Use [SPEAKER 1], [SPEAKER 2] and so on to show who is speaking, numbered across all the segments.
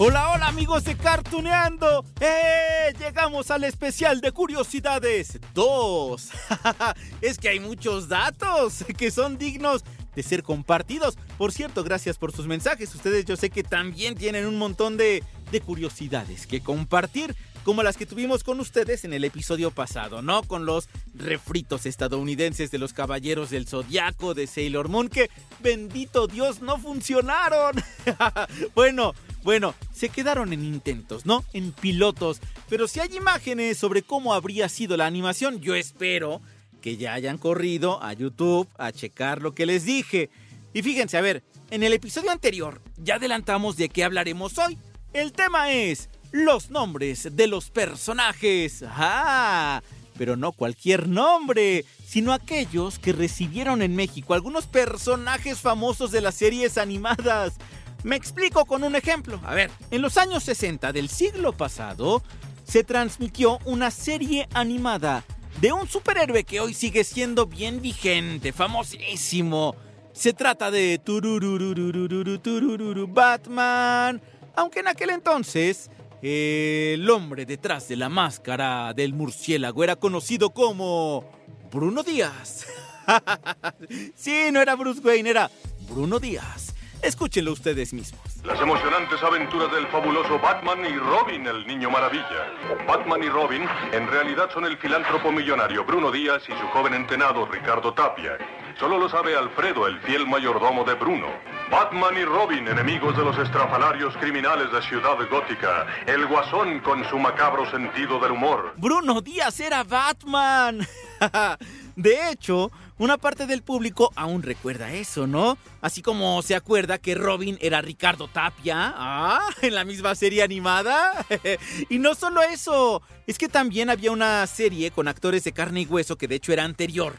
[SPEAKER 1] Hola, hola amigos de Cartuneando. ¡Eh! Llegamos al especial de curiosidades 2. es que hay muchos datos que son dignos de ser compartidos. Por cierto, gracias por sus mensajes. Ustedes yo sé que también tienen un montón de, de curiosidades que compartir. Como las que tuvimos con ustedes en el episodio pasado, ¿no? Con los refritos estadounidenses de los caballeros del zodiaco de Sailor Moon, que bendito Dios no funcionaron. bueno, bueno, se quedaron en intentos, ¿no? En pilotos. Pero si hay imágenes sobre cómo habría sido la animación, yo espero que ya hayan corrido a YouTube a checar lo que les dije. Y fíjense, a ver, en el episodio anterior ya adelantamos de qué hablaremos hoy. El tema es los nombres de los personajes. ¡Ah! Pero no cualquier nombre, sino aquellos que recibieron en México algunos personajes famosos de las series animadas. Me explico con un ejemplo. A ver, en los años 60 del siglo pasado se transmitió una serie animada de un superhéroe que hoy sigue siendo bien vigente, famosísimo. Se trata de Batman, aunque en aquel entonces el hombre detrás de la máscara del murciélago era conocido como Bruno Díaz. sí, no era Bruce Wayne, era Bruno Díaz. Escúchenlo ustedes mismos.
[SPEAKER 2] Las emocionantes aventuras del fabuloso Batman y Robin, el niño maravilla. Batman y Robin en realidad son el filántropo millonario Bruno Díaz y su joven entrenado Ricardo Tapia. Solo lo sabe Alfredo, el fiel mayordomo de Bruno. Batman y Robin, enemigos de los estrafalarios criminales de Ciudad Gótica. El guasón con su macabro sentido del humor.
[SPEAKER 1] Bruno Díaz era Batman. De hecho, una parte del público aún recuerda eso, ¿no? Así como se acuerda que Robin era Ricardo Tapia, ah, en la misma serie animada. y no solo eso, es que también había una serie con actores de carne y hueso que de hecho era anterior,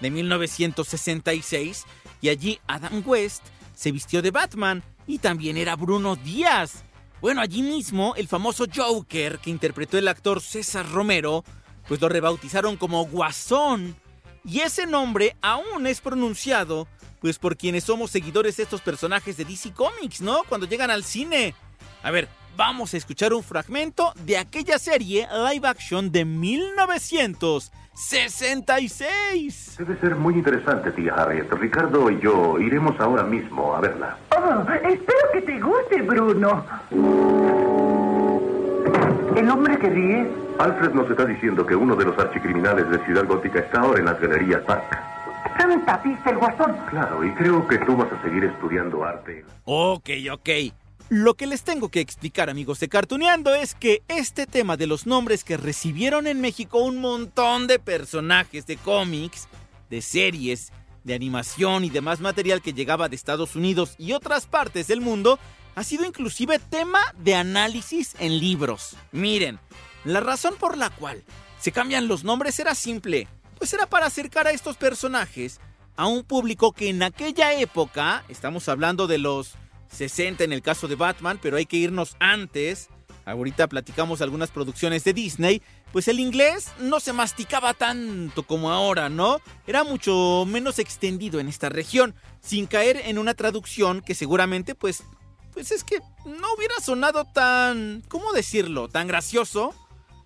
[SPEAKER 1] de 1966, y allí Adam West se vistió de Batman y también era Bruno Díaz. Bueno, allí mismo el famoso Joker que interpretó el actor César Romero, pues lo rebautizaron como Guasón. Y ese nombre aún es pronunciado, pues por quienes somos seguidores de estos personajes de DC Comics, ¿no? Cuando llegan al cine. A ver, vamos a escuchar un fragmento de aquella serie live action de 1966.
[SPEAKER 3] Debe ser muy interesante, tía Harriet. Ricardo y yo iremos ahora mismo a verla.
[SPEAKER 4] Oh, espero que te guste, Bruno. ¿El hombre que ríe?
[SPEAKER 3] Alfred nos está diciendo que uno de los archicriminales de Ciudad Gótica está ahora en las galerías Park.
[SPEAKER 4] Canta, pista el guasón.
[SPEAKER 3] Claro, y creo que tú vas a seguir estudiando arte.
[SPEAKER 1] Ok, ok. Lo que les tengo que explicar, amigos de Cartuneando, es que este tema de los nombres que recibieron en México un montón de personajes de cómics, de series, de animación y demás material que llegaba de Estados Unidos y otras partes del mundo, ha sido inclusive tema de análisis en libros. Miren, la razón por la cual se cambian los nombres era simple, pues era para acercar a estos personajes a un público que en aquella época, estamos hablando de los 60 en el caso de Batman, pero hay que irnos antes. Ahorita platicamos algunas producciones de Disney, pues el inglés no se masticaba tanto como ahora, ¿no? Era mucho menos extendido en esta región, sin caer en una traducción que seguramente pues pues es que no hubiera sonado tan... ¿cómo decirlo? Tan gracioso.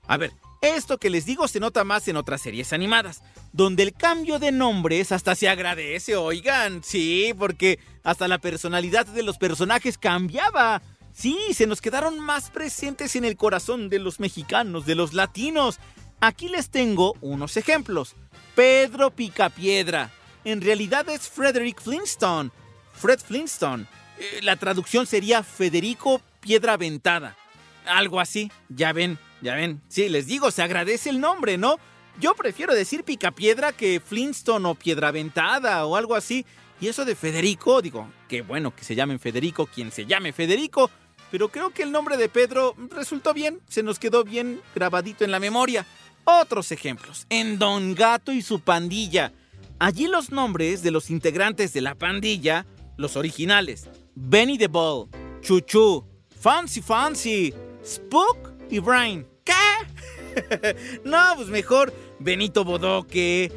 [SPEAKER 1] A ver, esto que les digo se nota más en otras series animadas, donde el cambio de nombres hasta se agradece, oigan, sí, porque hasta la personalidad de los personajes cambiaba. Sí, se nos quedaron más presentes en el corazón de los mexicanos, de los latinos. Aquí les tengo unos ejemplos. Pedro Picapiedra. En realidad es Frederick Flintstone. Fred Flintstone. Eh, la traducción sería Federico Piedra Ventada. Algo así, ya ven, ya ven. Sí, les digo, se agradece el nombre, ¿no? Yo prefiero decir Picapiedra que Flintstone o Piedra Ventada o algo así. Y eso de Federico, digo, qué bueno que se llamen Federico, quien se llame Federico, pero creo que el nombre de Pedro resultó bien, se nos quedó bien grabadito en la memoria. Otros ejemplos, en Don Gato y su pandilla. Allí los nombres de los integrantes de la pandilla, los originales, Benny the Ball, Chuchu, Fancy Fancy, Spook y Brian. ¿Qué? no, pues mejor Benito Bodoque,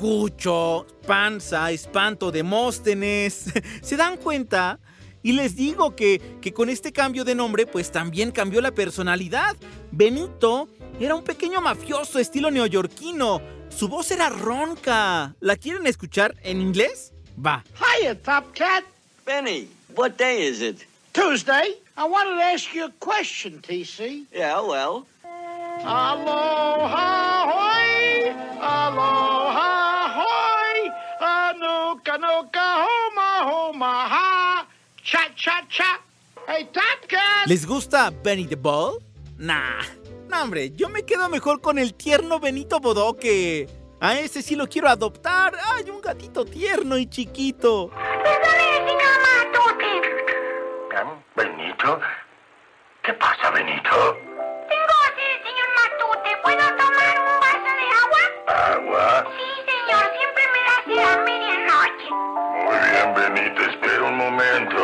[SPEAKER 1] Cucho, Panza, Espanto, Demóstenes. ¿Se dan cuenta? Y les digo que, que, con este cambio de nombre, pues también cambió la personalidad. Benito era un pequeño mafioso estilo neoyorquino. Su voz era ronca. ¿La quieren escuchar en inglés? Va.
[SPEAKER 5] Hiya, Top Cat.
[SPEAKER 6] Benny, what day is it?
[SPEAKER 5] Tuesday. I wanted to ask you a question, TC.
[SPEAKER 6] Yeah, well.
[SPEAKER 5] Aloha, hoy. Aloha, hoy. Anuka, nuka, homa, homa, ha. Cha, cha, cha. Hey, Top Cat.
[SPEAKER 1] ¿Les gusta Benny the Ball? Nah. No, hombre, yo me quedo mejor con el tierno Benito Bodoque. A ese sí lo quiero adoptar. ¡Ay, un gatito tierno y chiquito!
[SPEAKER 7] ¿Benito? ¿Qué pasa, Benito?
[SPEAKER 8] Tengo sed, señor Matute. ¿Puedo tomar un vaso de agua?
[SPEAKER 7] ¿Agua?
[SPEAKER 8] Sí, señor. Siempre me da sed a medianoche.
[SPEAKER 7] Muy bien, Benito. Espera un momento.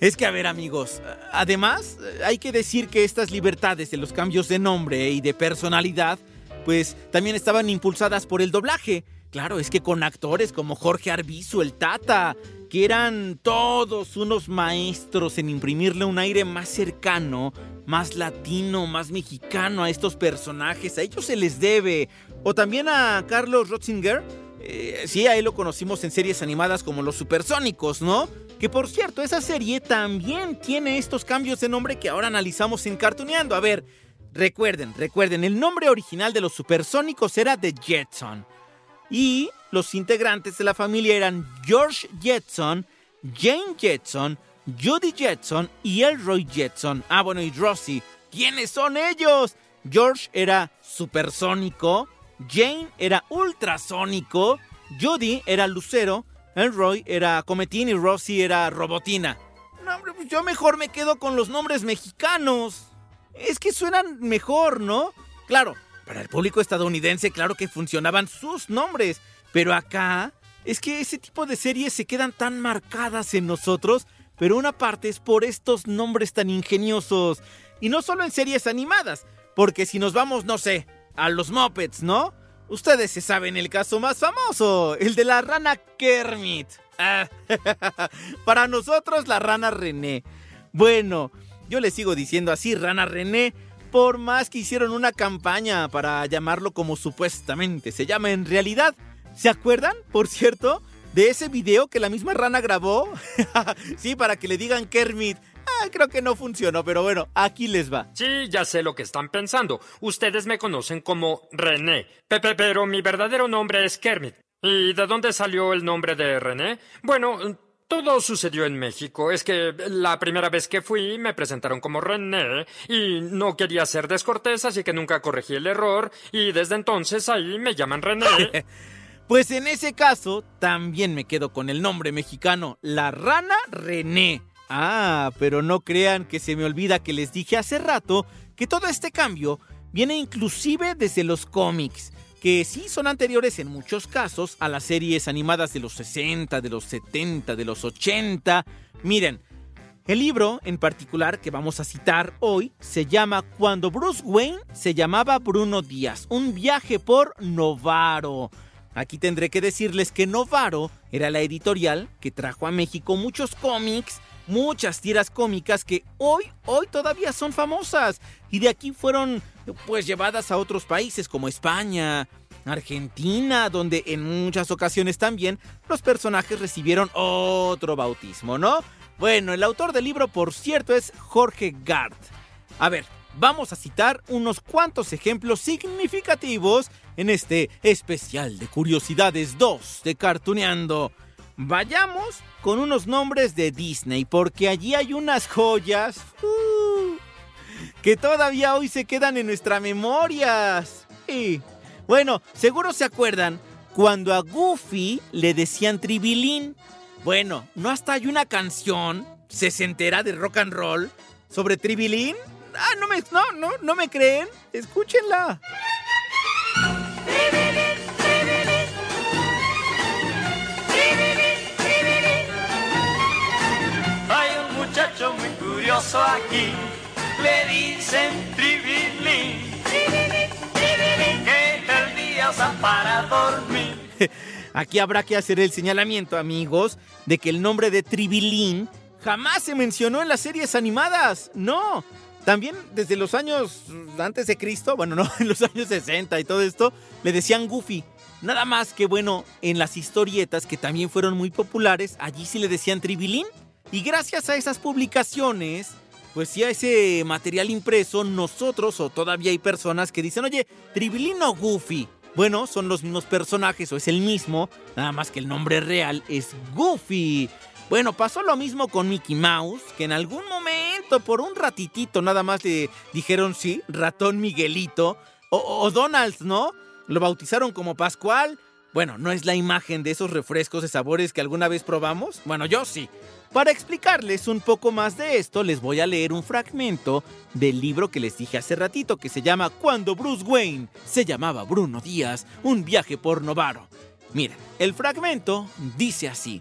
[SPEAKER 1] Es que, a ver, amigos, además, hay que decir que estas libertades de los cambios de nombre y de personalidad, pues también estaban impulsadas por el doblaje. Claro, es que con actores como Jorge Arbizu, el Tata, que eran todos unos maestros en imprimirle un aire más cercano, más latino, más mexicano a estos personajes, a ellos se les debe. O también a Carlos Rotzinger, eh, sí, a él lo conocimos en series animadas como Los Supersónicos, ¿no? Que por cierto, esa serie también tiene estos cambios de nombre que ahora analizamos en Cartuneando. A ver, recuerden, recuerden, el nombre original de los Supersónicos era The Jetson. Y los integrantes de la familia eran George Jetson, Jane Jetson, Judy Jetson y Elroy Jetson. Ah, bueno, y Rosie. ¿Quiénes son ellos? George era supersónico, Jane era ultrasónico, Judy era lucero, Elroy era cometín y Rosie era robotina. No, hombre, pues yo mejor me quedo con los nombres mexicanos. Es que suenan mejor, ¿no? Claro, para el público estadounidense, claro que funcionaban sus nombres. Pero acá es que ese tipo de series se quedan tan marcadas en nosotros, pero una parte es por estos nombres tan ingeniosos. Y no solo en series animadas, porque si nos vamos, no sé, a los Muppets, ¿no? Ustedes se saben el caso más famoso, el de la rana Kermit. Para nosotros la rana René. Bueno, yo le sigo diciendo así, rana René, por más que hicieron una campaña para llamarlo como supuestamente se llama en realidad. ¿Se acuerdan, por cierto, de ese video que la misma rana grabó? sí, para que le digan Kermit. Ah, creo que no funcionó, pero bueno, aquí les va.
[SPEAKER 9] Sí, ya sé lo que están pensando. Ustedes me conocen como René, Pepe, pero mi verdadero nombre es Kermit. ¿Y de dónde salió el nombre de René? Bueno, todo sucedió en México. Es que la primera vez que fui me presentaron como René y no quería ser descortés, así que nunca corregí el error y desde entonces ahí me llaman René.
[SPEAKER 1] pues en ese caso también me quedo con el nombre mexicano, la rana René. Ah, pero no crean que se me olvida que les dije hace rato que todo este cambio viene inclusive desde los cómics que sí son anteriores en muchos casos a las series animadas de los 60, de los 70, de los 80. Miren, el libro en particular que vamos a citar hoy se llama Cuando Bruce Wayne se llamaba Bruno Díaz, un viaje por Novaro. Aquí tendré que decirles que Novaro era la editorial que trajo a México muchos cómics muchas tiras cómicas que hoy, hoy todavía son famosas y de aquí fueron pues llevadas a otros países como España, Argentina, donde en muchas ocasiones también los personajes recibieron otro bautismo, ¿no? Bueno, el autor del libro, por cierto, es Jorge Gard. A ver, vamos a citar unos cuantos ejemplos significativos en este especial de Curiosidades 2 de Cartuneando. Vayamos con unos nombres de Disney, porque allí hay unas joyas uh, que todavía hoy se quedan en nuestra memoria. Y bueno, seguro se acuerdan cuando a Goofy le decían tribilín. Bueno, ¿no hasta hay una canción se entera de rock and roll sobre tribilín? Ah, no me, no, no, no me creen. Escúchenla.
[SPEAKER 10] Hay un muchacho muy curioso aquí, le dicen tribilín. Que el día para dormir.
[SPEAKER 1] Aquí habrá que hacer el señalamiento, amigos, de que el nombre de Tribilín jamás se mencionó en las series animadas. No. También desde los años antes de Cristo, bueno, no, en los años 60 y todo esto, le decían Goofy. Nada más que bueno, en las historietas que también fueron muy populares, allí sí le decían Tribilín. Y gracias a esas publicaciones, pues sí a ese material impreso, nosotros o todavía hay personas que dicen, oye, Tribilín o Goofy. Bueno, son los mismos personajes o es el mismo, nada más que el nombre real es Goofy. Bueno, pasó lo mismo con Mickey Mouse, que en algún momento, por un ratitito nada más le dijeron sí, ratón Miguelito, o, o Donald, ¿no? Lo bautizaron como Pascual. Bueno, ¿no es la imagen de esos refrescos de sabores que alguna vez probamos? Bueno, yo sí. Para explicarles un poco más de esto, les voy a leer un fragmento del libro que les dije hace ratito, que se llama Cuando Bruce Wayne se llamaba Bruno Díaz, un viaje por Novaro. Miren, el fragmento dice así.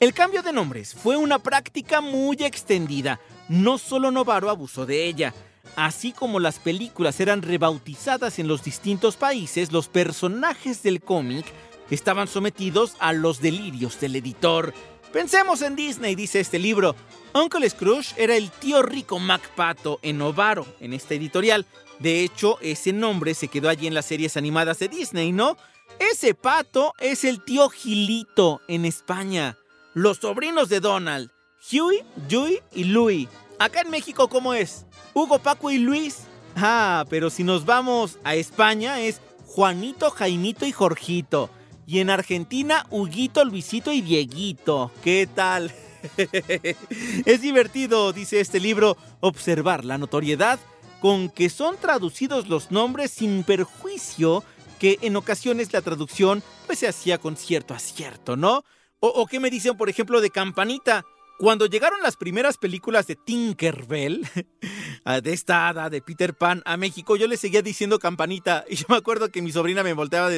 [SPEAKER 1] El cambio de nombres fue una práctica muy extendida. No solo Novaro abusó de ella. Así como las películas eran rebautizadas en los distintos países, los personajes del cómic estaban sometidos a los delirios del editor. Pensemos en Disney, dice este libro. Uncle Scrooge era el tío rico MacPato en Novaro, en esta editorial. De hecho, ese nombre se quedó allí en las series animadas de Disney, ¿no? Ese pato es el tío Gilito en España. Los sobrinos de Donald, Huey, Dewey y Louie. Acá en México, ¿cómo es? Hugo, Paco y Luis. Ah, pero si nos vamos a España es Juanito, Jaimito y Jorgito. Y en Argentina, Huguito, Luisito y Dieguito. ¿Qué tal? es divertido, dice este libro, observar la notoriedad con que son traducidos los nombres sin perjuicio que en ocasiones la traducción pues se hacía con cierto acierto, ¿no? O, qué me dicen, por ejemplo, de Campanita. Cuando llegaron las primeras películas de Tinkerbell, de esta hada de Peter Pan a México, yo le seguía diciendo campanita. Y yo me acuerdo que mi sobrina me volteaba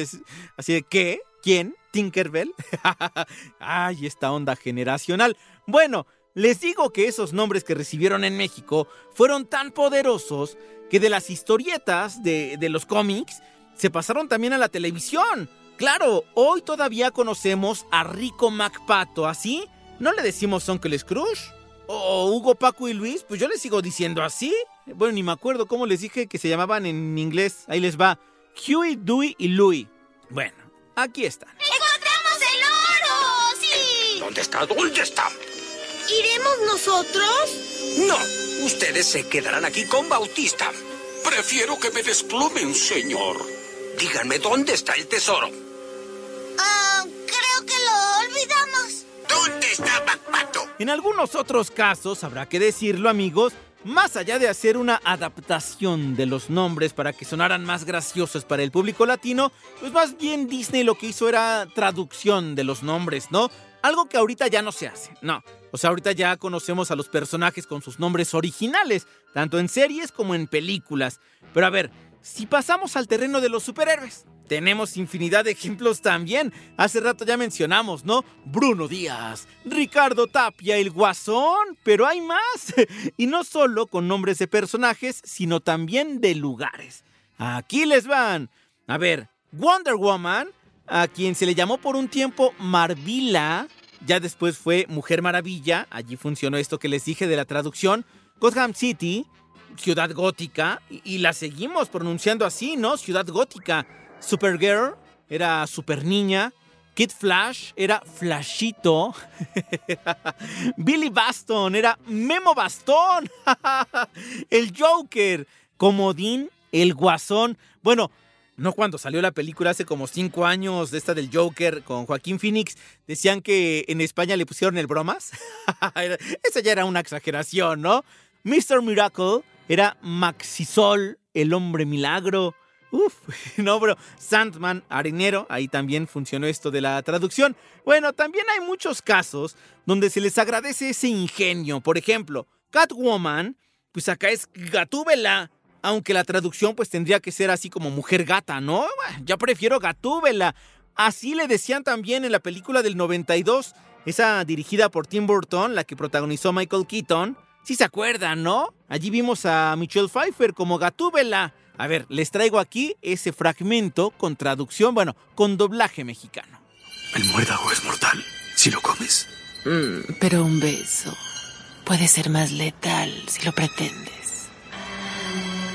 [SPEAKER 1] así de ¿qué? ¿Quién? ¿Tinkerbell? Ay, esta onda generacional. Bueno, les digo que esos nombres que recibieron en México fueron tan poderosos que de las historietas de, de los cómics se pasaron también a la televisión. Claro, hoy todavía conocemos a Rico MacPato, ¿así? ¿No le decimos Uncle Scrooge? ¿O Hugo, Paco y Luis? Pues yo les sigo diciendo así. Bueno, ni me acuerdo cómo les dije que se llamaban en inglés. Ahí les va. Huey, Dewey y Louie. Bueno, aquí están.
[SPEAKER 8] ¡Encontramos el oro! ¡Sí!
[SPEAKER 11] ¿Dónde está? ¿Dónde está?
[SPEAKER 8] ¿Iremos nosotros?
[SPEAKER 11] No, ustedes se quedarán aquí con Bautista. Prefiero que me desplumen, señor. Díganme, ¿dónde está el tesoro?
[SPEAKER 8] Ah, creo que lo olvidamos.
[SPEAKER 11] ¿Dónde está MacPato?
[SPEAKER 1] En algunos otros casos, habrá que decirlo amigos, más allá de hacer una adaptación de los nombres para que sonaran más graciosos para el público latino, pues más bien Disney lo que hizo era traducción de los nombres, ¿no? Algo que ahorita ya no se hace, no. O sea, ahorita ya conocemos a los personajes con sus nombres originales, tanto en series como en películas. Pero a ver, si pasamos al terreno de los superhéroes, tenemos infinidad de ejemplos también. Hace rato ya mencionamos, ¿no? Bruno Díaz, Ricardo Tapia, el Guasón, pero hay más. Y no solo con nombres de personajes, sino también de lugares. Aquí les van. A ver, Wonder Woman, a quien se le llamó por un tiempo Marvila, Ya después fue Mujer Maravilla, allí funcionó esto que les dije de la traducción. Gotham City, Ciudad Gótica, y, la seguimos pronunciando así, ¿no? Ciudad Gótica. Supergirl era Super Niña. Kid Flash era Flashito. Billy Baston era Memo Bastón. el Joker. Comodín, el Guasón. Bueno, no cuando salió la película hace como cinco años de esta del Joker con Joaquín Phoenix, decían que en España le pusieron el bromas. Esa ya era una exageración, ¿no? Mr. Miracle era Maxisol, el hombre milagro. Uf, no, bro. Sandman, arenero, ahí también funcionó esto de la traducción. Bueno, también hay muchos casos donde se les agradece ese ingenio. Por ejemplo, Catwoman, pues acá es Gatúbela. Aunque la traducción pues tendría que ser así como mujer gata, ¿no? Ya prefiero Gatúbela. Así le decían también en la película del 92, esa dirigida por Tim Burton, la que protagonizó Michael Keaton. Si se acuerdan, ¿no? Allí vimos a Michelle Pfeiffer como Gatúbela. A ver, les traigo aquí ese fragmento con traducción, bueno, con doblaje mexicano.
[SPEAKER 12] El muérdago es mortal si lo comes.
[SPEAKER 13] Mm, pero un beso puede ser más letal si lo pretendes.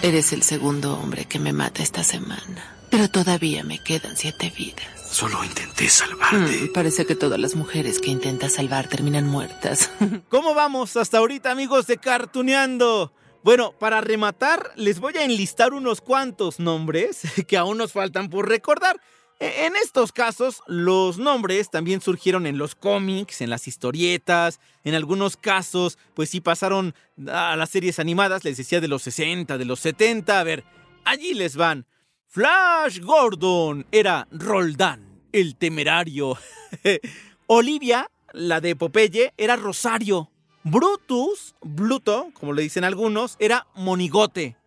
[SPEAKER 13] Eres el segundo hombre que me mata esta semana, pero todavía me quedan siete vidas.
[SPEAKER 12] Solo intenté salvarte.
[SPEAKER 13] Mm, parece que todas las mujeres que intentas salvar terminan muertas.
[SPEAKER 1] ¿Cómo vamos hasta ahorita, amigos de Cartuneando? Bueno, para rematar, les voy a enlistar unos cuantos nombres que aún nos faltan por recordar. E, en estos casos, los nombres también surgieron en los cómics, en las historietas, en algunos casos, pues sí pasaron a las series animadas, les decía de los 60, de los 70. A ver, allí les van. Flash Gordon era Roldán, el temerario. Olivia, la de Popeye, era Rosario. Brutus, Bluto, como le dicen algunos, era monigote.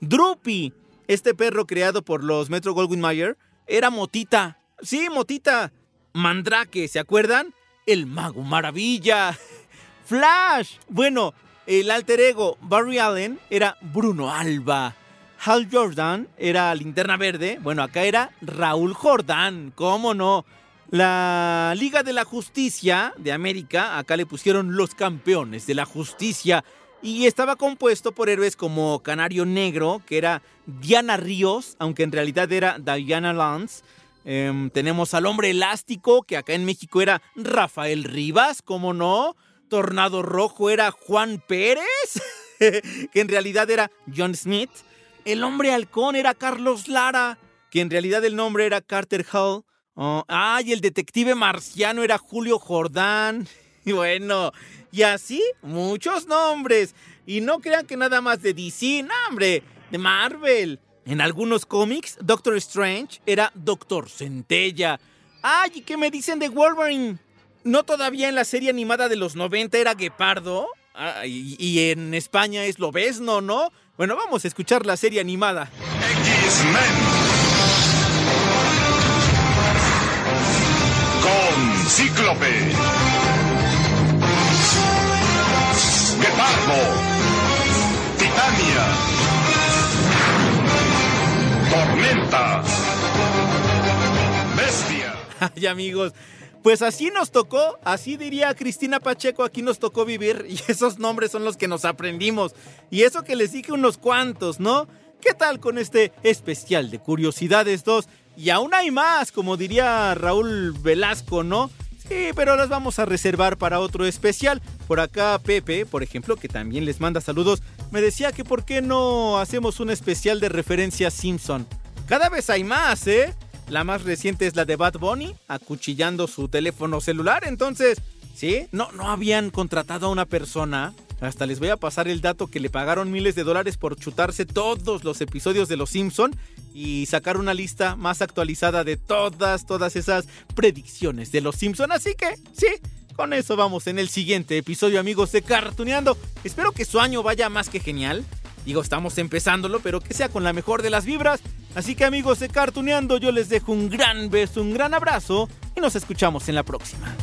[SPEAKER 1] Drupi, este perro creado por los Metro Goldwyn Mayer, era Motita. Sí, Motita. Mandrake, ¿se acuerdan? El mago maravilla. Flash. Bueno, el alter ego Barry Allen era Bruno Alba. Hal Jordan era Linterna Verde. Bueno, acá era Raúl Jordan. ¿Cómo no? La Liga de la Justicia de América, acá le pusieron los campeones de la justicia y estaba compuesto por héroes como Canario Negro, que era Diana Ríos, aunque en realidad era Diana Lance. Em, tenemos al hombre elástico, que acá en México era Rafael Rivas, ¿cómo no? Tornado Rojo era Juan Pérez, que en realidad era John Smith. El hombre halcón era Carlos Lara, que en realidad el nombre era Carter Hall. Oh, ay, el detective marciano era Julio Jordán. Y bueno, y así muchos nombres. Y no crean que nada más de DC, no, hombre, de Marvel. En algunos cómics, Doctor Strange era Doctor Centella. Ay, ¿y qué me dicen de Wolverine? ¿No todavía en la serie animada de los 90 era Guepardo? y, en España es Lobesno, ¿no? Bueno, vamos a escuchar la serie animada. X-Men.
[SPEAKER 14] Cíclope. Guepardo. Titania. Tormenta. Bestia.
[SPEAKER 1] Ay, amigos. Pues así nos tocó, así diría Cristina Pacheco, aquí nos tocó vivir y esos nombres son los que nos aprendimos. Y eso que les dije unos cuantos, ¿no? ¿Qué tal con este especial de Curiosidades 2? Y aún hay más, como diría Raúl Velasco, ¿no? Sí, pero las vamos a reservar para otro especial. Por acá Pepe, por ejemplo, que también les manda saludos, me decía que por qué no hacemos un especial de referencia Simpson. Cada vez hay más, ¿eh? La más reciente es la de Bad Bunny, acuchillando su teléfono celular. Entonces, ¿sí? No, no habían contratado a una persona hasta les voy a pasar el dato que le pagaron miles de dólares por chutarse todos los episodios de Los Simpson y sacar una lista más actualizada de todas, todas esas predicciones de Los Simpson. Así que, sí, con eso vamos en el siguiente episodio, amigos de Cartuneando. Espero que su año vaya más que genial. Digo, estamos empezándolo, pero que sea con la mejor de las vibras. Así que amigos de Cartuneando, yo les dejo un gran beso, un gran abrazo y nos escuchamos en la próxima.